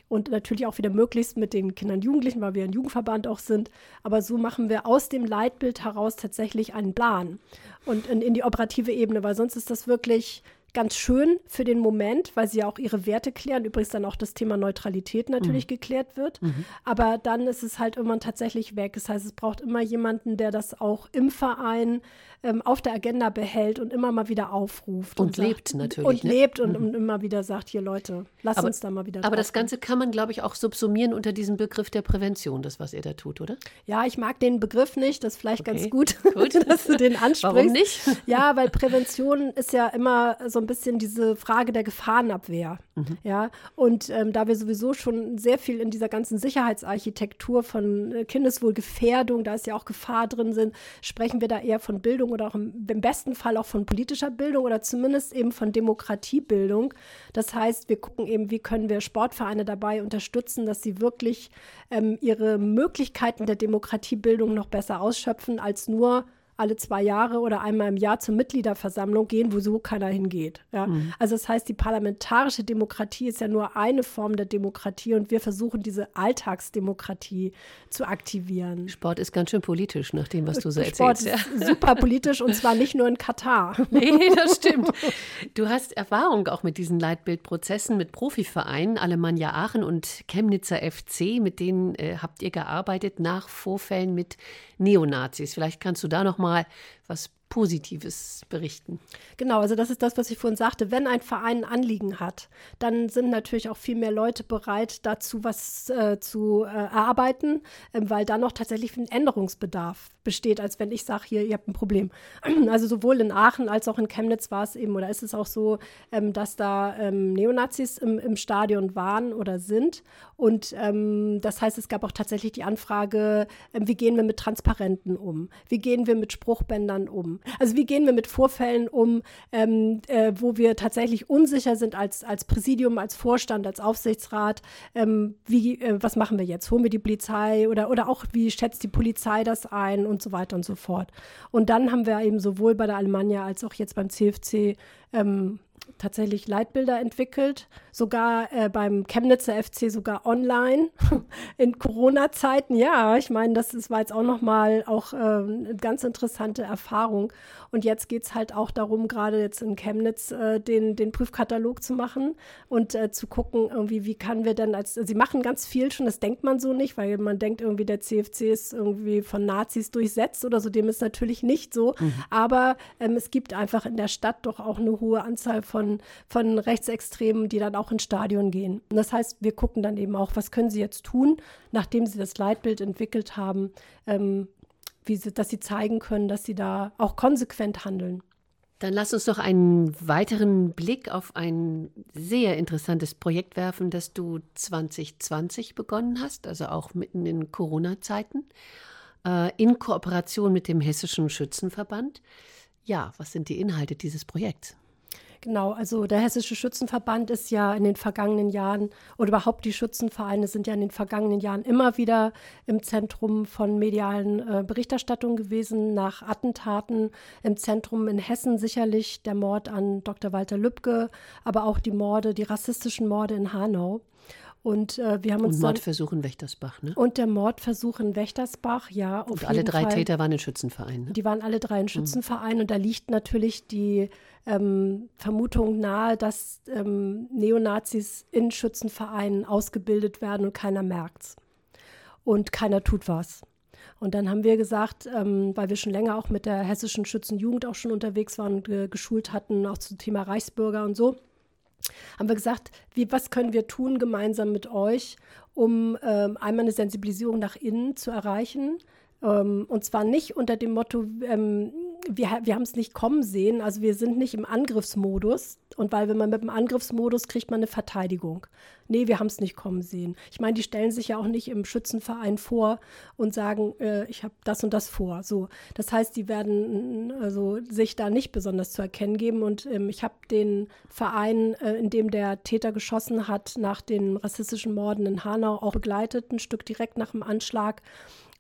und natürlich auch wieder möglichst mit den Kindern und Jugendlichen, weil wir ein Jugendverband auch sind. Aber so machen wir aus dem Leitbild heraus tatsächlich einen Plan und in, in die operative Ebene, weil sonst ist das wirklich ganz schön für den Moment, weil sie ja auch ihre Werte klären. Übrigens dann auch das Thema Neutralität natürlich mhm. geklärt wird. Mhm. Aber dann ist es halt irgendwann tatsächlich weg. Das heißt, es braucht immer jemanden, der das auch im Verein ähm, auf der Agenda behält und immer mal wieder aufruft. Und, und lebt sagt, natürlich. Und ne? lebt und, mhm. und, immer wieder sagt, hier Leute, lass aber, uns da mal wieder Aber das Ganze kann man, glaube ich, auch subsumieren unter diesem Begriff der Prävention, das, was ihr da tut, oder? Ja, ich mag den Begriff nicht. Das ist vielleicht okay. ganz gut, gut, dass du den ansprichst. Warum nicht? Ja, weil Prävention ist ja immer so ein bisschen diese Frage der Gefahrenabwehr. Mhm. Ja, und ähm, da wir sowieso schon sehr viel in dieser ganzen Sicherheitsarchitektur von äh, Kindeswohlgefährdung, da ist ja auch Gefahr drin sind, sprechen wir da eher von Bildung oder auch im, im, besten Fall auch von politischer Bildung oder zumindest eben von Demokratiebildung. Das heißt, wir gucken eben, wie können wir Sportvereine dabei unterstützen, dass sie wirklich ähm, ihre Möglichkeiten der Demokratiebildung noch besser ausschöpfen, als nur alle zwei Jahre oder einmal im Jahr zur Mitgliederversammlung gehen, wo so keiner hingeht. Ja? Mhm. Also das heißt, die parlamentarische Demokratie ist ja nur eine Form der Demokratie und wir versuchen diese Alltagsdemokratie zu aktivieren. Sport ist ganz schön politisch, nach dem, was du so Sport erzählst. Sport ist ja. super politisch und zwar nicht nur in Katar. Nee, das stimmt. Du hast Erfahrung auch mit diesen Leitbildprozessen mit Profivereinen, Alemannia Aachen und Chemnitzer FC, mit denen äh, habt ihr gearbeitet nach Vorfällen mit Neonazis. Vielleicht kannst du da noch mal was Positives berichten. Genau, also das ist das, was ich vorhin sagte. Wenn ein Verein ein Anliegen hat, dann sind natürlich auch viel mehr Leute bereit, dazu was äh, zu äh, erarbeiten, äh, weil da noch tatsächlich ein Änderungsbedarf besteht, als wenn ich sage, hier, ihr habt ein Problem. Also sowohl in Aachen als auch in Chemnitz war es eben, oder ist es auch so, ähm, dass da ähm, Neonazis im, im, Stadion waren oder sind. Und ähm, das heißt, es gab auch tatsächlich die Anfrage, ähm, wie gehen wir mit Transparenten um? Wie gehen wir mit Spruchbändern um? Also wie gehen wir mit Vorfällen um, ähm, äh, wo wir tatsächlich unsicher sind als, als Präsidium, als Vorstand, als Aufsichtsrat? Ähm, wie, äh, was machen wir jetzt? Holen wir die Polizei oder, oder auch wie schätzt die Polizei das ein und so weiter und so fort. Und dann haben wir eben sowohl bei der Alemannia als auch jetzt beim CFC ähm, tatsächlich Leitbilder entwickelt, sogar äh, beim Chemnitzer FC sogar online in Corona-Zeiten. Ja, ich meine, das, das war jetzt auch nochmal auch äh, eine ganz interessante Erfahrung. Und jetzt geht es halt auch darum, gerade jetzt in Chemnitz äh, den, den Prüfkatalog zu machen und äh, zu gucken, irgendwie, wie kann wir denn als, sie machen ganz viel schon, das denkt man so nicht, weil man denkt irgendwie, der CFC ist irgendwie von Nazis durchsetzt oder so, dem ist natürlich nicht so. Mhm. Aber ähm, es gibt einfach in der Stadt doch auch eine hohe Anzahl von, von Rechtsextremen, die dann auch ins Stadion gehen. Und das heißt, wir gucken dann eben auch, was können sie jetzt tun, nachdem sie das Leitbild entwickelt haben, ähm, wie sie, dass sie zeigen können, dass sie da auch konsequent handeln. Dann lass uns noch einen weiteren Blick auf ein sehr interessantes Projekt werfen, das du 2020 begonnen hast, also auch mitten in Corona-Zeiten, äh, in Kooperation mit dem Hessischen Schützenverband. Ja, was sind die Inhalte dieses Projekts? Genau, also der Hessische Schützenverband ist ja in den vergangenen Jahren oder überhaupt die Schützenvereine sind ja in den vergangenen Jahren immer wieder im Zentrum von medialen äh, Berichterstattung gewesen, nach Attentaten im Zentrum in Hessen sicherlich der Mord an Dr. Walter Lübcke, aber auch die Morde, die rassistischen Morde in Hanau. Und äh, wir haben uns. Und Mordversuch in Wächtersbach, ne? Und der Mordversuch in Wächtersbach, ja. Auf und alle drei Fall. Täter waren in Schützenvereinen. Ne? Die waren alle drei in. Schützenvereinen. Mhm. Und da liegt natürlich die ähm, Vermutung nahe, dass ähm, Neonazis in Schützenvereinen ausgebildet werden und keiner merkt's. Und keiner tut was. Und dann haben wir gesagt, ähm, weil wir schon länger auch mit der hessischen Schützenjugend auch schon unterwegs waren und äh, geschult hatten, auch zum Thema Reichsbürger und so, haben wir gesagt, wie, was können wir tun gemeinsam mit euch, um ähm, einmal eine Sensibilisierung nach innen zu erreichen. Ähm, und zwar nicht unter dem Motto, ähm, wir, wir haben es nicht kommen sehen, also wir sind nicht im Angriffsmodus. Und weil wenn man mit dem Angriffsmodus kriegt man eine Verteidigung. Nee, wir haben es nicht kommen sehen. Ich meine, die stellen sich ja auch nicht im Schützenverein vor und sagen, äh, ich habe das und das vor. So, das heißt, die werden also sich da nicht besonders zu erkennen geben. Und ähm, ich habe den Verein, äh, in dem der Täter geschossen hat, nach den rassistischen Morden in Hanau auch begleitet, ein Stück direkt nach dem Anschlag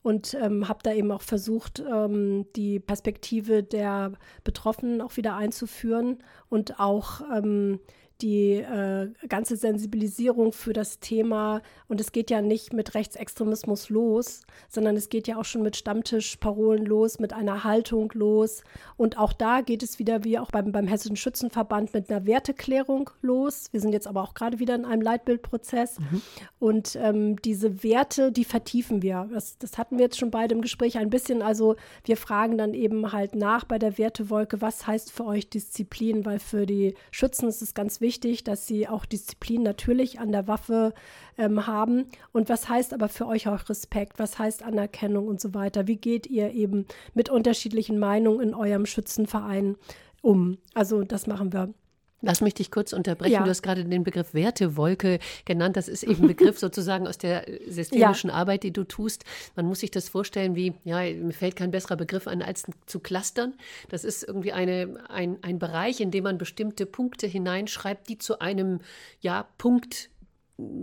und ähm, habe da eben auch versucht, ähm, die Perspektive der Betroffenen auch wieder einzuführen und auch ähm, die äh, ganze Sensibilisierung für das Thema. Und es geht ja nicht mit Rechtsextremismus los, sondern es geht ja auch schon mit Stammtischparolen los, mit einer Haltung los. Und auch da geht es wieder, wie auch beim, beim Hessischen Schützenverband, mit einer Werteklärung los. Wir sind jetzt aber auch gerade wieder in einem Leitbildprozess. Mhm. Und ähm, diese Werte, die vertiefen wir. Das, das hatten wir jetzt schon beide im Gespräch ein bisschen. Also wir fragen dann eben halt nach bei der Wertewolke, was heißt für euch Disziplin? Weil für die Schützen ist es ganz wichtig, wichtig, dass sie auch Disziplin natürlich an der Waffe ähm, haben. Und was heißt aber für euch auch Respekt? Was heißt Anerkennung und so weiter? Wie geht ihr eben mit unterschiedlichen Meinungen in eurem Schützenverein um? Also das machen wir. Lass mich dich kurz unterbrechen. Ja. Du hast gerade den Begriff Wertewolke genannt. Das ist eben ein Begriff sozusagen aus der systemischen ja. Arbeit, die du tust. Man muss sich das vorstellen wie, ja, mir fällt kein besserer Begriff an, als zu clustern. Das ist irgendwie eine, ein, ein Bereich, in dem man bestimmte Punkte hineinschreibt, die zu einem ja, Punkt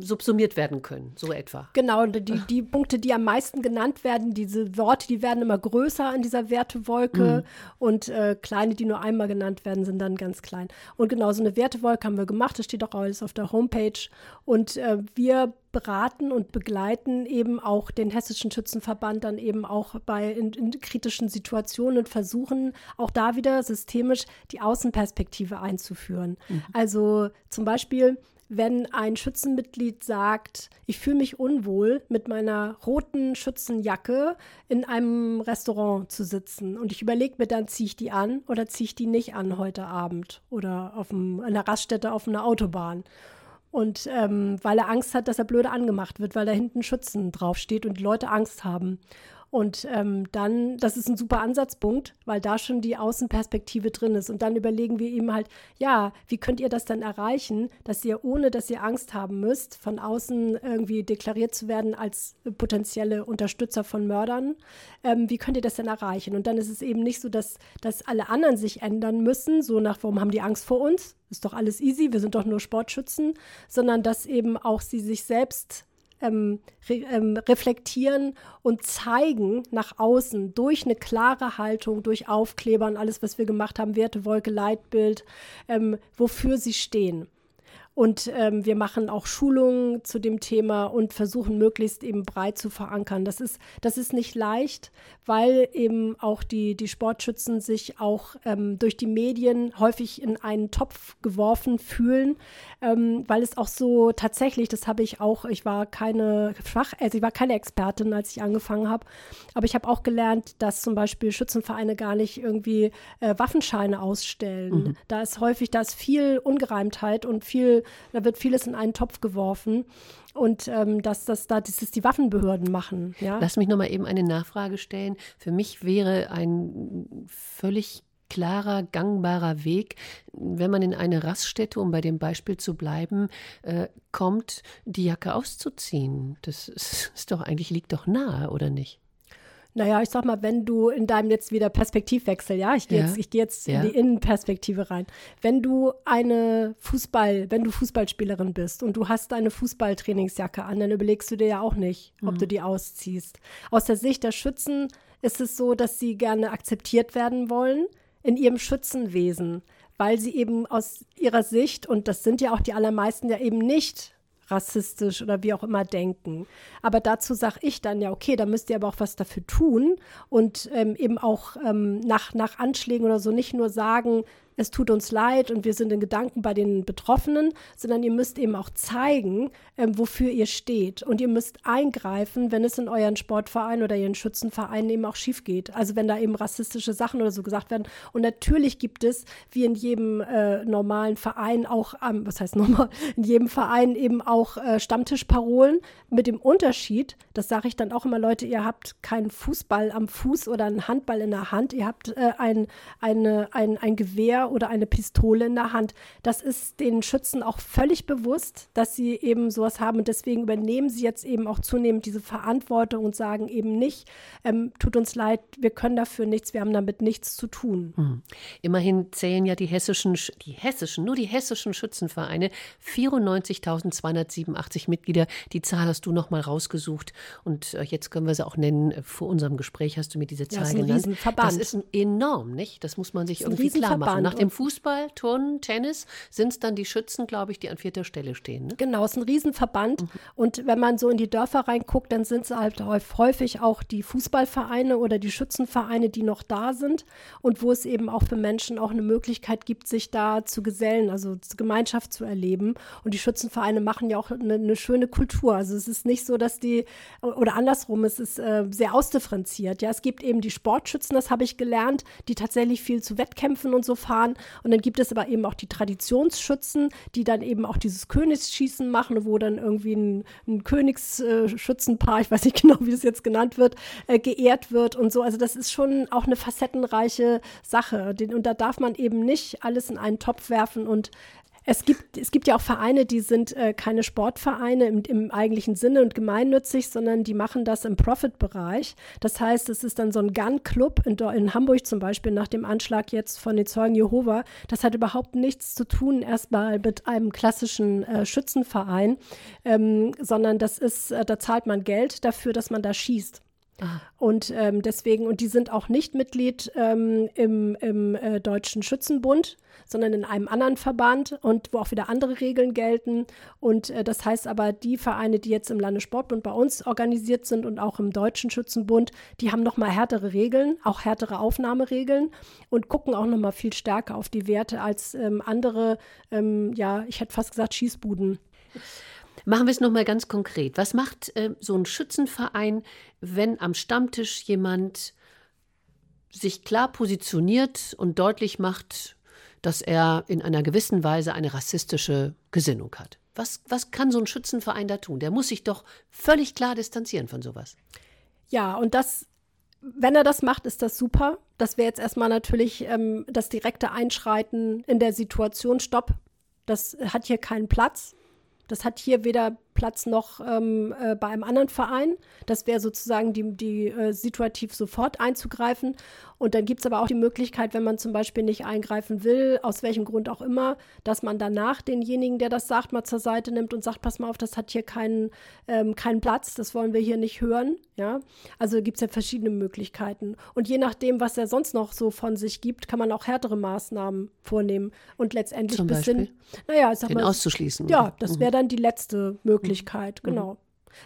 subsumiert werden können, so etwa. Genau, die, die Punkte, die am meisten genannt werden, diese Worte, die werden immer größer in dieser Wertewolke mhm. und äh, kleine, die nur einmal genannt werden, sind dann ganz klein. Und genau so eine Wertewolke haben wir gemacht, das steht auch alles auf der Homepage und äh, wir beraten und begleiten eben auch den Hessischen Schützenverband dann eben auch bei in, in kritischen Situationen und versuchen auch da wieder systemisch die Außenperspektive einzuführen. Mhm. Also zum Beispiel wenn ein Schützenmitglied sagt, ich fühle mich unwohl, mit meiner roten Schützenjacke in einem Restaurant zu sitzen. Und ich überlege mir dann, ziehe ich die an oder ziehe ich die nicht an heute Abend oder auf einem, einer Raststätte auf einer Autobahn. Und ähm, weil er Angst hat, dass er blöde angemacht wird, weil da hinten Schützen draufsteht und die Leute Angst haben. Und ähm, dann, das ist ein super Ansatzpunkt, weil da schon die Außenperspektive drin ist. Und dann überlegen wir ihm halt, ja, wie könnt ihr das dann erreichen, dass ihr, ohne dass ihr Angst haben müsst, von außen irgendwie deklariert zu werden als potenzielle Unterstützer von Mördern, ähm, wie könnt ihr das denn erreichen? Und dann ist es eben nicht so, dass, dass alle anderen sich ändern müssen, so nach, warum haben die Angst vor uns? Ist doch alles easy, wir sind doch nur Sportschützen, sondern dass eben auch sie sich selbst ähm, re ähm, reflektieren und zeigen nach außen durch eine klare Haltung, durch Aufkleber und alles, was wir gemacht haben, Wertewolke, Leitbild, ähm, wofür sie stehen. Und ähm, wir machen auch Schulungen zu dem Thema und versuchen möglichst eben breit zu verankern. Das ist, das ist nicht leicht, weil eben auch die, die Sportschützen sich auch ähm, durch die Medien häufig in einen Topf geworfen fühlen, ähm, weil es auch so tatsächlich, das habe ich auch, ich war keine Fach, also ich war keine Expertin, als ich angefangen habe, aber ich habe auch gelernt, dass zum Beispiel Schützenvereine gar nicht irgendwie äh, Waffenscheine ausstellen. Mhm. Da ist häufig, da ist viel Ungereimtheit und viel da wird vieles in einen Topf geworfen und ähm, dass das da ist die Waffenbehörden machen. Ja? Lass mich noch mal eben eine Nachfrage stellen. Für mich wäre ein völlig klarer, gangbarer Weg, wenn man in eine Raststätte, um bei dem Beispiel zu bleiben, äh, kommt, die Jacke auszuziehen. Das ist, ist doch eigentlich liegt doch nahe, oder nicht? Naja, ich sag mal, wenn du in deinem jetzt wieder Perspektivwechsel, ja, ich gehe ja. jetzt, ich geh jetzt ja. in die Innenperspektive rein. Wenn du eine Fußball, wenn du Fußballspielerin bist und du hast eine Fußballtrainingsjacke an, dann überlegst du dir ja auch nicht, ob mhm. du die ausziehst. Aus der Sicht der Schützen ist es so, dass sie gerne akzeptiert werden wollen in ihrem Schützenwesen, weil sie eben aus ihrer Sicht, und das sind ja auch die allermeisten ja eben nicht rassistisch oder wie auch immer denken. Aber dazu sage ich dann ja, okay, da müsst ihr aber auch was dafür tun und ähm, eben auch ähm, nach, nach Anschlägen oder so nicht nur sagen, es tut uns leid und wir sind in Gedanken bei den Betroffenen, sondern ihr müsst eben auch zeigen, ähm, wofür ihr steht. Und ihr müsst eingreifen, wenn es in euren Sportverein oder ihren Schützenvereinen eben auch schief geht. Also wenn da eben rassistische Sachen oder so gesagt werden. Und natürlich gibt es, wie in jedem äh, normalen Verein auch, ähm, was heißt normal, in jedem Verein eben auch äh, Stammtischparolen mit dem Unterschied, das sage ich dann auch immer, Leute, ihr habt keinen Fußball am Fuß oder einen Handball in der Hand, ihr habt äh, ein, eine, ein, ein Gewehr oder eine Pistole in der Hand. Das ist den Schützen auch völlig bewusst, dass sie eben sowas haben und deswegen übernehmen sie jetzt eben auch zunehmend diese Verantwortung und sagen eben nicht, ähm, tut uns leid, wir können dafür nichts, wir haben damit nichts zu tun. Mhm. Immerhin zählen ja die hessischen, die hessischen, nur die hessischen Schützenvereine 94.287 Mitglieder. Die Zahl hast du noch mal rausgesucht und äh, jetzt können wir sie auch nennen. Vor unserem Gespräch hast du mir diese Zahl ja, das ist ein genannt. Riesenverband. Das ist enorm, nicht? Das muss man sich irgendwie klar machen. Nach dem Fußball, Turnen, Tennis sind es dann die Schützen, glaube ich, die an vierter Stelle stehen. Ne? Genau, es ist ein Riesenverband. Mhm. Und wenn man so in die Dörfer reinguckt, dann sind es halt häufig auch die Fußballvereine oder die Schützenvereine, die noch da sind und wo es eben auch für Menschen auch eine Möglichkeit gibt, sich da zu gesellen, also Gemeinschaft zu erleben. Und die Schützenvereine machen ja auch eine, eine schöne Kultur. Also es ist nicht so, dass die, oder andersrum, es ist äh, sehr ausdifferenziert. Ja, es gibt eben die Sportschützen, das habe ich gelernt, die tatsächlich viel zu Wettkämpfen und so fahren fahren. Und dann gibt es aber eben auch die Traditionsschützen, die dann eben auch dieses Königsschießen machen, wo dann irgendwie ein, ein Königsschützenpaar, ich weiß nicht genau, wie das jetzt genannt wird, äh, geehrt wird und so. Also das ist schon auch eine facettenreiche Sache. und da darf man eben nicht alles in einen Topf werfen und es gibt, es gibt ja auch Vereine, die sind äh, keine Sportvereine im, im, eigentlichen Sinne und gemeinnützig, sondern die machen das im Profit-Bereich. Das heißt, es ist dann so ein Gun-Club in, in, Hamburg zum Beispiel nach dem Anschlag jetzt von den Zeugen Jehova. Das hat überhaupt nichts zu tun erstmal mit einem klassischen äh, Schützenverein, ähm, sondern das ist, äh, da zahlt man Geld dafür, dass man da schießt. Ah. Und ähm, deswegen, und die sind auch nicht Mitglied ähm, im, im äh, Deutschen Schützenbund, sondern in einem anderen Verband und wo auch wieder andere Regeln gelten. Und äh, das heißt aber, die Vereine, die jetzt im Landessportbund bei uns organisiert sind und auch im Deutschen Schützenbund, die haben nochmal härtere Regeln, auch härtere Aufnahmeregeln und gucken auch nochmal viel stärker auf die Werte als ähm, andere, ähm, ja, ich hätte fast gesagt, Schießbuden. Machen wir es nochmal ganz konkret. Was macht äh, so ein Schützenverein, wenn am Stammtisch jemand sich klar positioniert und deutlich macht, dass er in einer gewissen Weise eine rassistische Gesinnung hat? Was, was kann so ein Schützenverein da tun? Der muss sich doch völlig klar distanzieren von sowas. Ja, und das, wenn er das macht, ist das super. Das wäre jetzt erstmal natürlich ähm, das direkte Einschreiten in der Situation. Stopp, das hat hier keinen Platz. Das hat hier weder Platz noch ähm, äh, bei einem anderen Verein. Das wäre sozusagen die, die äh, situativ sofort einzugreifen. Und dann gibt es aber auch die Möglichkeit, wenn man zum Beispiel nicht eingreifen will, aus welchem Grund auch immer, dass man danach denjenigen, der das sagt, mal zur Seite nimmt und sagt, pass mal auf, das hat hier keinen, ähm, keinen Platz, das wollen wir hier nicht hören. Ja? Also gibt es ja verschiedene Möglichkeiten. Und je nachdem, was er sonst noch so von sich gibt, kann man auch härtere Maßnahmen vornehmen und letztendlich bis hin, naja, ich sag Den mal, auszuschließen. Ja, das wäre dann die letzte Möglichkeit. Möglichkeit, mhm. genau.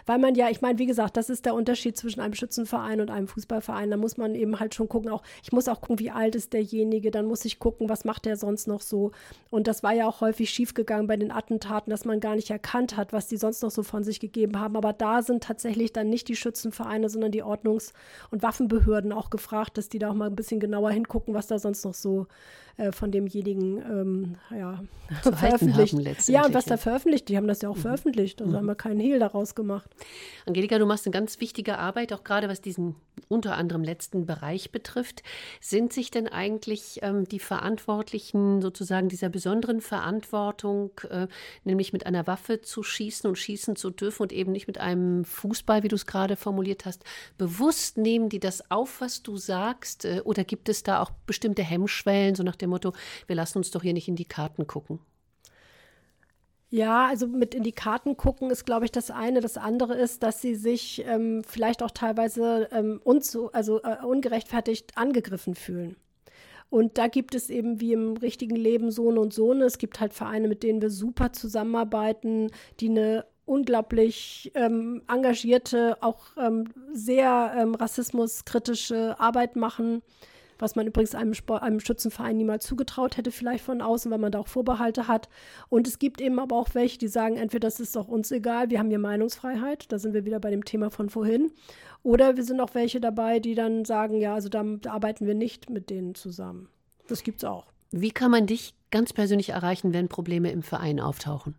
Weil man ja, ich meine, wie gesagt, das ist der Unterschied zwischen einem Schützenverein und einem Fußballverein. Da muss man eben halt schon gucken, auch ich muss auch gucken, wie alt ist derjenige, dann muss ich gucken, was macht der sonst noch so. Und das war ja auch häufig schiefgegangen bei den Attentaten, dass man gar nicht erkannt hat, was die sonst noch so von sich gegeben haben. Aber da sind tatsächlich dann nicht die Schützenvereine, sondern die Ordnungs- und Waffenbehörden auch gefragt, dass die da auch mal ein bisschen genauer hingucken, was da sonst noch so äh, von demjenigen ähm, ja, veröffentlicht. Ja, und was da veröffentlicht, die haben das ja auch mhm. veröffentlicht. Also mhm. haben wir keinen Hehl daraus gemacht. Angelika, du machst eine ganz wichtige Arbeit, auch gerade was diesen unter anderem letzten Bereich betrifft. Sind sich denn eigentlich ähm, die Verantwortlichen sozusagen dieser besonderen Verantwortung, äh, nämlich mit einer Waffe zu schießen und schießen zu dürfen und eben nicht mit einem Fußball, wie du es gerade formuliert hast, bewusst nehmen die das auf, was du sagst? Äh, oder gibt es da auch bestimmte Hemmschwellen, so nach dem dem Motto, wir lassen uns doch hier nicht in die Karten gucken? Ja, also mit in die Karten gucken ist, glaube ich, das eine. Das andere ist, dass sie sich ähm, vielleicht auch teilweise ähm, unzu, also äh, ungerechtfertigt angegriffen fühlen. Und da gibt es eben wie im richtigen Leben Sohn und Sohne. Es gibt halt Vereine, mit denen wir super zusammenarbeiten, die eine unglaublich ähm, engagierte, auch ähm, sehr ähm, rassismuskritische Arbeit machen was man übrigens einem, Sport, einem Schützenverein niemals zugetraut hätte, vielleicht von außen, weil man da auch Vorbehalte hat. Und es gibt eben aber auch welche, die sagen, entweder das ist doch uns egal, wir haben hier Meinungsfreiheit, da sind wir wieder bei dem Thema von vorhin. Oder wir sind auch welche dabei, die dann sagen, ja, also da, arbeiten wir nicht mit denen zusammen. Das gibt's auch. Wie kann man dich ganz persönlich erreichen, wenn Probleme im Verein auftauchen?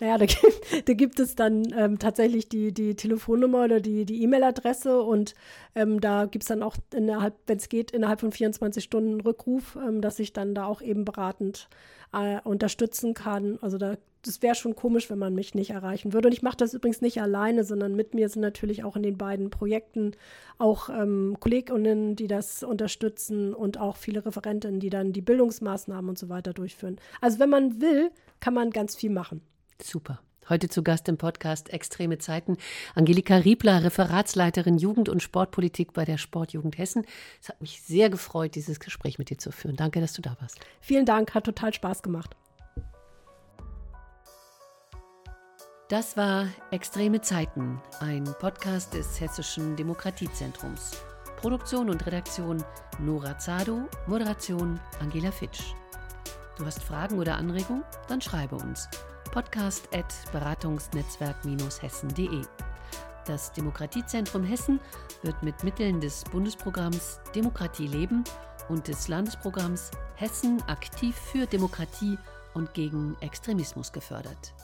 Naja, da, da gibt es dann ähm, tatsächlich die, die Telefonnummer oder die E-Mail-Adresse und ähm, da gibt es dann auch innerhalb, wenn es geht, innerhalb von 24 Stunden Rückruf, ähm, dass ich dann da auch eben beratend äh, unterstützen kann. Also da, das wäre schon komisch, wenn man mich nicht erreichen würde. Und ich mache das übrigens nicht alleine, sondern mit mir sind natürlich auch in den beiden Projekten auch ähm, Kolleginnen, die das unterstützen und auch viele Referentinnen, die dann die Bildungsmaßnahmen und so weiter durchführen. Also wenn man will, kann man ganz viel machen. Super. Heute zu Gast im Podcast Extreme Zeiten Angelika Riebler, Referatsleiterin Jugend- und Sportpolitik bei der Sportjugend Hessen. Es hat mich sehr gefreut, dieses Gespräch mit dir zu führen. Danke, dass du da warst. Vielen Dank, hat total Spaß gemacht. Das war Extreme Zeiten, ein Podcast des Hessischen Demokratiezentrums. Produktion und Redaktion Nora Zado, Moderation Angela Fitsch. Du hast Fragen oder Anregungen? Dann schreibe uns podcast.beratungsnetzwerk-hessen.de. Das Demokratiezentrum Hessen wird mit Mitteln des Bundesprogramms Demokratie leben und des Landesprogramms Hessen aktiv für Demokratie und gegen Extremismus gefördert.